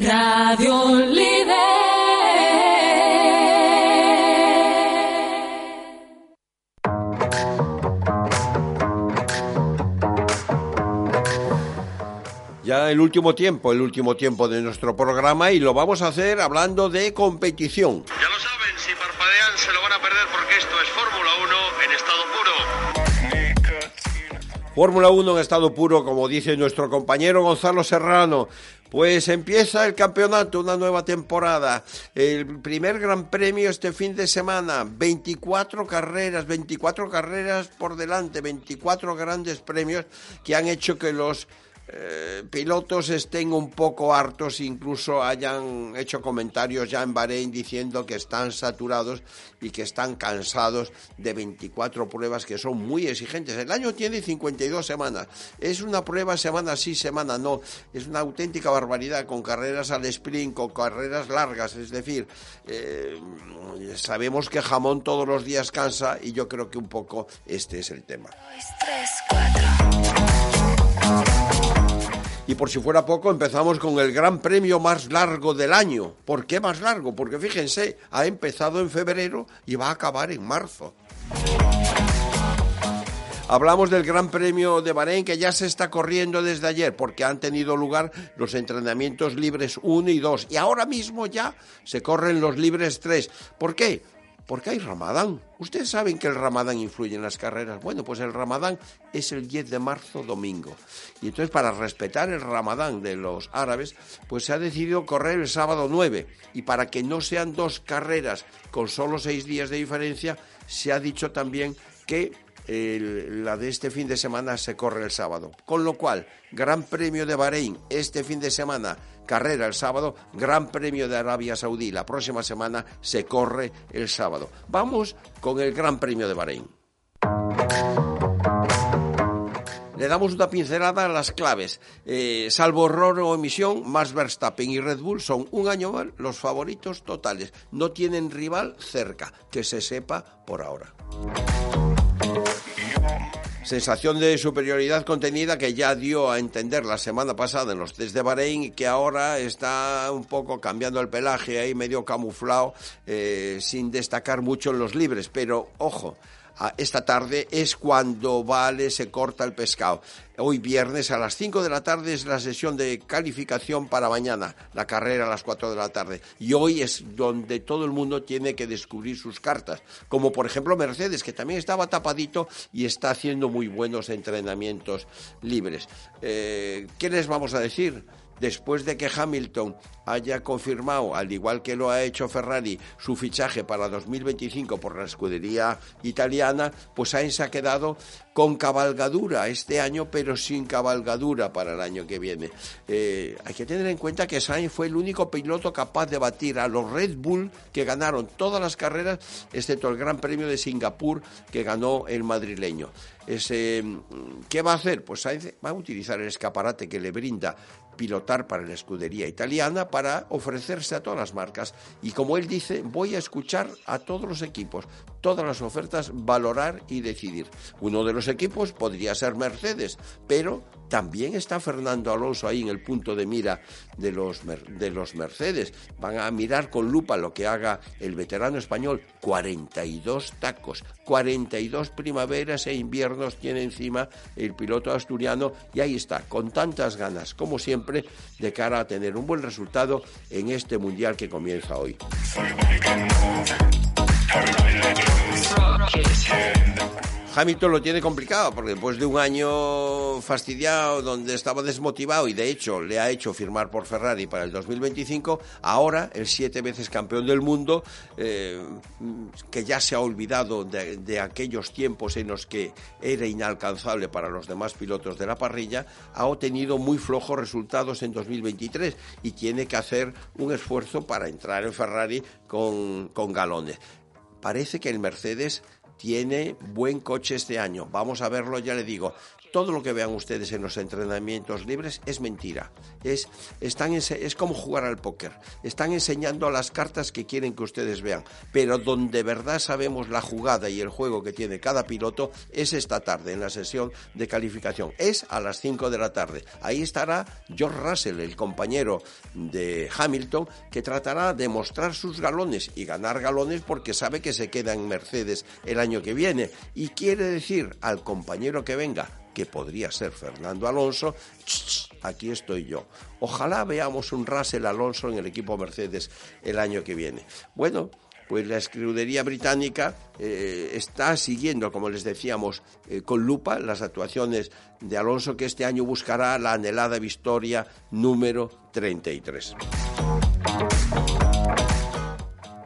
Radio Líder. Ya el último tiempo, el último tiempo de nuestro programa y lo vamos a hacer hablando de competición. Ya lo saben, si parpadean se lo van a perder porque esto es Fórmula 1 en estado puro. Fórmula 1 en estado puro, como dice nuestro compañero Gonzalo Serrano. Pues empieza el campeonato, una nueva temporada. El primer gran premio este fin de semana. 24 carreras, 24 carreras por delante, 24 grandes premios que han hecho que los eh, pilotos estén un poco hartos, incluso hayan hecho comentarios ya en Bahrein diciendo que están saturados y que están cansados de 24 pruebas que son muy exigentes. El año tiene 52 semanas. Es una prueba semana sí, semana no. Es una auténtica barbaridad con carreras al sprint, con carreras largas. Es decir, eh, sabemos que jamón todos los días cansa y yo creo que un poco este es el tema. Y por si fuera poco, empezamos con el gran premio más largo del año. ¿Por qué más largo? Porque fíjense, ha empezado en febrero y va a acabar en marzo. Hablamos del Gran Premio de Bahrein que ya se está corriendo desde ayer porque han tenido lugar los entrenamientos libres 1 y 2 y ahora mismo ya se corren los libres 3. ¿Por qué? Porque hay Ramadán. Ustedes saben que el Ramadán influye en las carreras. Bueno, pues el Ramadán es el 10 de marzo domingo. Y entonces para respetar el Ramadán de los árabes, pues se ha decidido correr el sábado 9. Y para que no sean dos carreras con solo seis días de diferencia, se ha dicho también que la de este fin de semana se corre el sábado. Con lo cual, Gran Premio de Bahrein este fin de semana, carrera el sábado, Gran Premio de Arabia Saudí la próxima semana se corre el sábado. Vamos con el Gran Premio de Bahrein. Le damos una pincelada a las claves. Eh, salvo error o emisión, Max Verstappen y Red Bull son un año más los favoritos totales. No tienen rival cerca, que se sepa por ahora. Sensación de superioridad contenida que ya dio a entender la semana pasada en los test de Bahrein y que ahora está un poco cambiando el pelaje ahí medio camuflado eh, sin destacar mucho en los libres. Pero ojo, esta tarde es cuando vale, se corta el pescado. Hoy viernes a las 5 de la tarde es la sesión de calificación para mañana, la carrera a las 4 de la tarde. Y hoy es donde todo el mundo tiene que descubrir sus cartas, como por ejemplo Mercedes, que también estaba tapadito y está haciendo muy buenos entrenamientos libres. Eh, ¿Qué les vamos a decir? Después de que Hamilton haya confirmado, al igual que lo ha hecho Ferrari, su fichaje para 2025 por la escudería italiana, pues Sainz ha quedado con cabalgadura este año, pero sin cabalgadura para el año que viene. Eh, hay que tener en cuenta que Sainz fue el único piloto capaz de batir a los Red Bull que ganaron todas las carreras, excepto el Gran Premio de Singapur que ganó el madrileño. ¿Qué va a hacer? Pues Sainz va a utilizar el escaparate que le brinda pilotar para la escudería italiana para ofrecerse a todas las marcas. Y como él dice, voy a escuchar a todos los equipos, todas las ofertas, valorar y decidir. Uno de los equipos podría ser Mercedes, pero también está Fernando Alonso ahí en el punto de mira de los, de los Mercedes. Van a mirar con lupa lo que haga el veterano español. 42 tacos, 42 primaveras e inviernos tiene encima el piloto asturiano y ahí está, con tantas ganas como siempre, de cara a tener un buen resultado en este mundial que comienza hoy. Hamilton lo tiene complicado porque después de un año fastidiado donde estaba desmotivado y de hecho le ha hecho firmar por Ferrari para el 2025, ahora el siete veces campeón del mundo, eh, que ya se ha olvidado de, aquellos tiempos en los que era inalcanzable para los demás pilotos de la parrilla, ha obtenido muy flojos resultados en 2023 y tiene que hacer un esfuerzo para entrar en Ferrari con, con galones. Parece que el Mercedes tiene buen coche este año. Vamos a verlo, ya le digo. Todo lo que vean ustedes en los entrenamientos libres es mentira. Es, están es como jugar al póker. Están enseñando las cartas que quieren que ustedes vean. Pero donde de verdad sabemos la jugada y el juego que tiene cada piloto es esta tarde, en la sesión de calificación. Es a las 5 de la tarde. Ahí estará George Russell, el compañero de Hamilton, que tratará de mostrar sus galones y ganar galones porque sabe que se queda en Mercedes el año que viene. Y quiere decir al compañero que venga, que podría ser Fernando Alonso, aquí estoy yo. Ojalá veamos un Russell Alonso en el equipo Mercedes el año que viene. Bueno, pues la escudería británica eh, está siguiendo, como les decíamos, eh, con lupa las actuaciones de Alonso, que este año buscará la anhelada victoria número 33.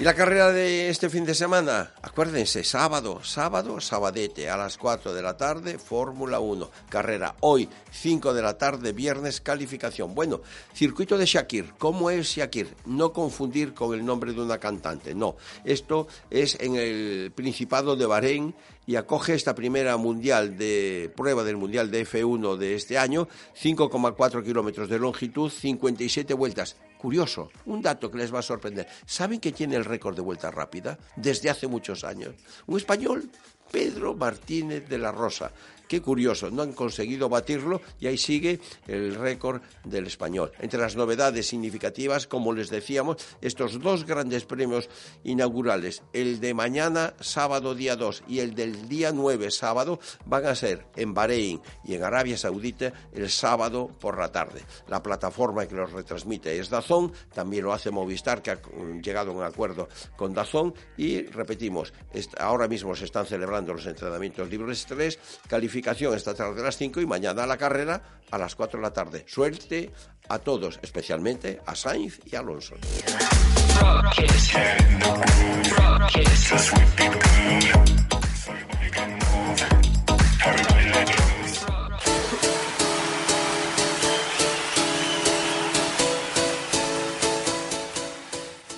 ¿Y la carrera de este fin de semana? Acuérdense, sábado, sábado, sabadete, a las 4 de la tarde, Fórmula 1. Carrera hoy, 5 de la tarde, viernes, calificación. Bueno, circuito de Shakir. ¿Cómo es Shakir? No confundir con el nombre de una cantante, no. Esto es en el Principado de Bahrein y acoge esta primera mundial de prueba del mundial de F1 de este año, 5,4 kilómetros de longitud, 57 vueltas. Curioso, un dato que les va a sorprender. ¿Saben que tiene el récord de vuelta rápida desde hace muchos años? Un español, Pedro Martínez de la Rosa. Qué curioso, no han conseguido batirlo y ahí sigue el récord del español. Entre las novedades significativas, como les decíamos, estos dos grandes premios inaugurales, el de mañana, sábado día 2 y el del día 9, sábado, van a ser en Bahrein y en Arabia Saudita el sábado por la tarde. La plataforma que los retransmite es Dazón, también lo hace Movistar, que ha llegado a un acuerdo con Dazón y repetimos, ahora mismo se están celebrando los entrenamientos libres 3, calificados esta tarde a las 5 y mañana la carrera a las 4 de la tarde. Suerte a todos, especialmente a Sainz y Alonso.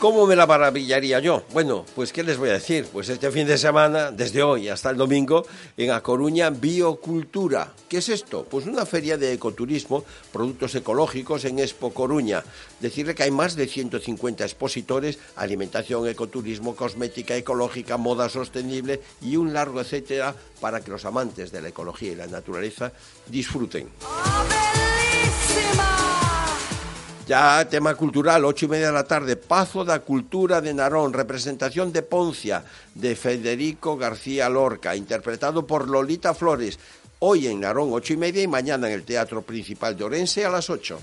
¿Cómo me la maravillaría yo? Bueno, pues ¿qué les voy a decir? Pues este fin de semana, desde hoy hasta el domingo, en A Coruña, Biocultura. ¿Qué es esto? Pues una feria de ecoturismo, productos ecológicos en Expo Coruña. Decirle que hay más de 150 expositores, alimentación, ecoturismo, cosmética ecológica, moda sostenible y un largo etcétera para que los amantes de la ecología y la naturaleza disfruten. ¡Oh, ya tema cultural, ocho y media de la tarde, Pazo da Cultura de Narón, representación de Poncia, de Federico García Lorca, interpretado por Lolita Flores, hoy en Narón ocho y media y mañana en el Teatro Principal de Orense a las ocho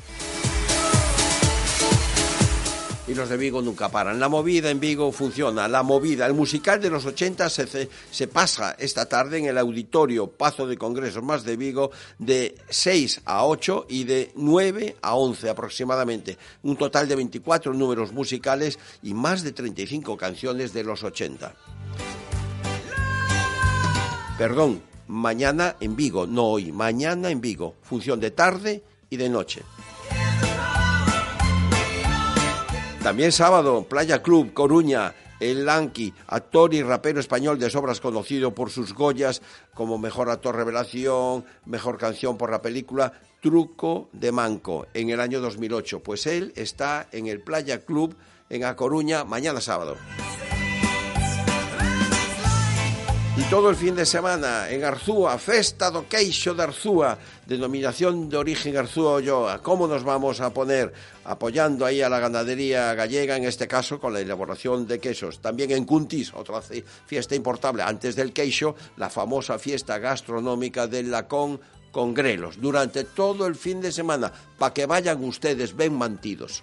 y los de Vigo nunca paran. La movida en Vigo funciona, la movida, el musical de los 80 se, se pasa esta tarde en el auditorio Pazo de Congresos más de Vigo de 6 a 8 y de 9 a 11 aproximadamente. Un total de 24 números musicales y más de 35 canciones de los 80. Perdón, mañana en Vigo, no hoy, mañana en Vigo, función de tarde y de noche. También sábado, Playa Club, Coruña, el Lanqui, actor y rapero español de sobras conocido por sus Goyas como Mejor Actor Revelación, Mejor Canción por la película Truco de Manco en el año 2008. Pues él está en el Playa Club en A Coruña mañana sábado. Y todo el fin de semana en Arzúa, Festa do Queixo de Arzúa, denominación de origen Arzúa Olloa. ¿Cómo nos vamos a poner apoyando ahí a la ganadería gallega, en este caso con la elaboración de quesos? También en Cuntis, otra fiesta importable, antes del queixo, la famosa fiesta gastronómica del Lacón con grelos, durante todo el fin de semana, para que vayan ustedes bien mantidos.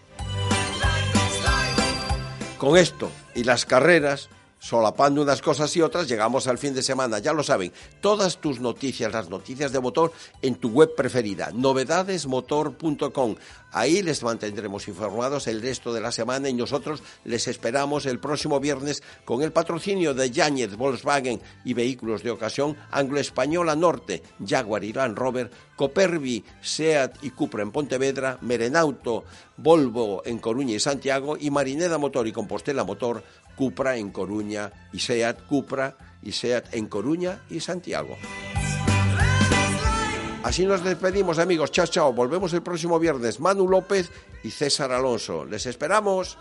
Con esto y las carreras, solapando unas cosas y otras, llegamos al fin de semana. Ya lo saben, todas tus noticias, las noticias de motor, en tu web preferida, novedadesmotor.com. Ahí les mantendremos informados el resto de la semana y nosotros les esperamos el próximo viernes con el patrocinio de Yáñez, Volkswagen y vehículos de ocasión, Anglo Española Norte, Jaguar y Land Rover, Copervi, SEAT y Cupra en Pontevedra, Merenauto, Volvo en Coruña y Santiago y Marineda Motor y Compostela Motor Cupra en Coruña y SEAT Cupra y SEAT en Coruña y Santiago. Así nos despedimos, amigos. Chao, chao. Volvemos el próximo viernes. Manu López y César Alonso. Les esperamos.